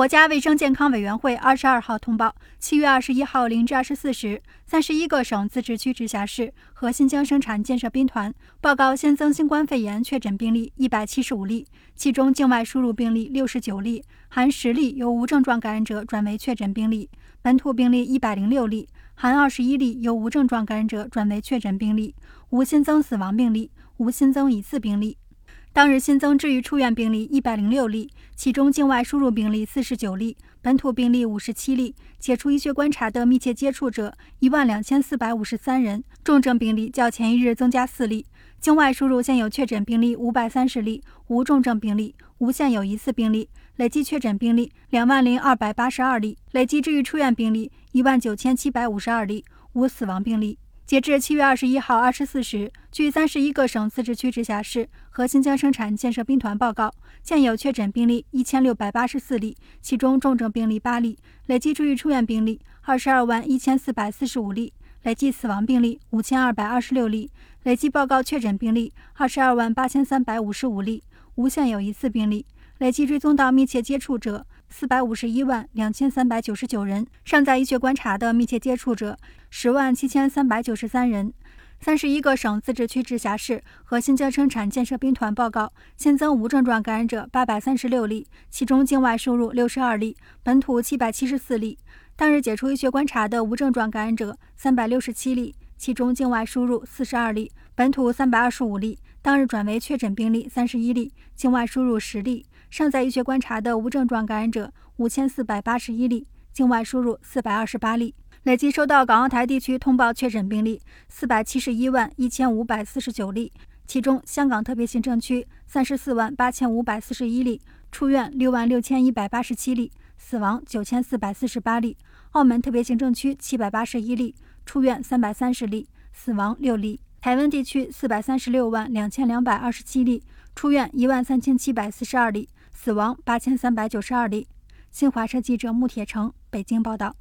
国家卫生健康委员会二十二号通报，七月二十一号零至二十四时，三十一个省、自治区、直辖市和新疆生产建设兵团报告新增新冠肺炎确诊病例一百七十五例，其中境外输入病例六十九例，含十例由无症状感染者转为确诊病例；本土病例一百零六例，含二十一例由无症状感染者转为确诊病例，无新增死亡病例，无新增疑似病例。当日新增治愈出院病例一百零六例，其中境外输入病例四十九例，本土病例五十七例，解除医学观察的密切接触者一万两千四百五十三人，重症病例较前一日增加四例。境外输入现有确诊病例五百三十例，无重症病例，无现有疑似病例，累计确诊病例两万零二百八十二例，累计治愈出院病例一万九千七百五十二例，无死亡病例。截至七月二十一号二十四时，据三十一个省、自治区、直辖市和新疆生产建设兵团报告，现有确诊病例一千六百八十四例，其中重症病例八例，累计治愈出院病例二十二万一千四百四十五例，累计死亡病例五千二百二十六例，累计报告确诊病例二十二万八千三百五十五例，无现有疑似病例，累计追踪到密切接触者。四百五十一万两千三百九十九人，尚在医学观察的密切接触者十万七千三百九十三人。三十一个省、自治区、直辖市和新疆生产建设兵团报告新增无症状感染者八百三十六例，其中境外输入六十二例，本土七百七十四例。当日解除医学观察的无症状感染者三百六十七例，其中境外输入四十二例，本土三百二十五例。当日转为确诊病例三十一例，境外输入十例。尚在医学观察的无症状感染者五千四百八十一例，境外输入四百二十八例。累计收到港澳台地区通报确诊病例四百七十一万一千五百四十九例，其中香港特别行政区三十四万八千五百四十一例，出院六万六千一百八十七例，死亡九千四百四十八例；澳门特别行政区七百八十一例，出院三百三十例，死亡六例；台湾地区四百三十六万两千两百二十七例，出院一万三千七百四十二例。死亡八千三百九十二例。新华社记者穆铁成北京报道。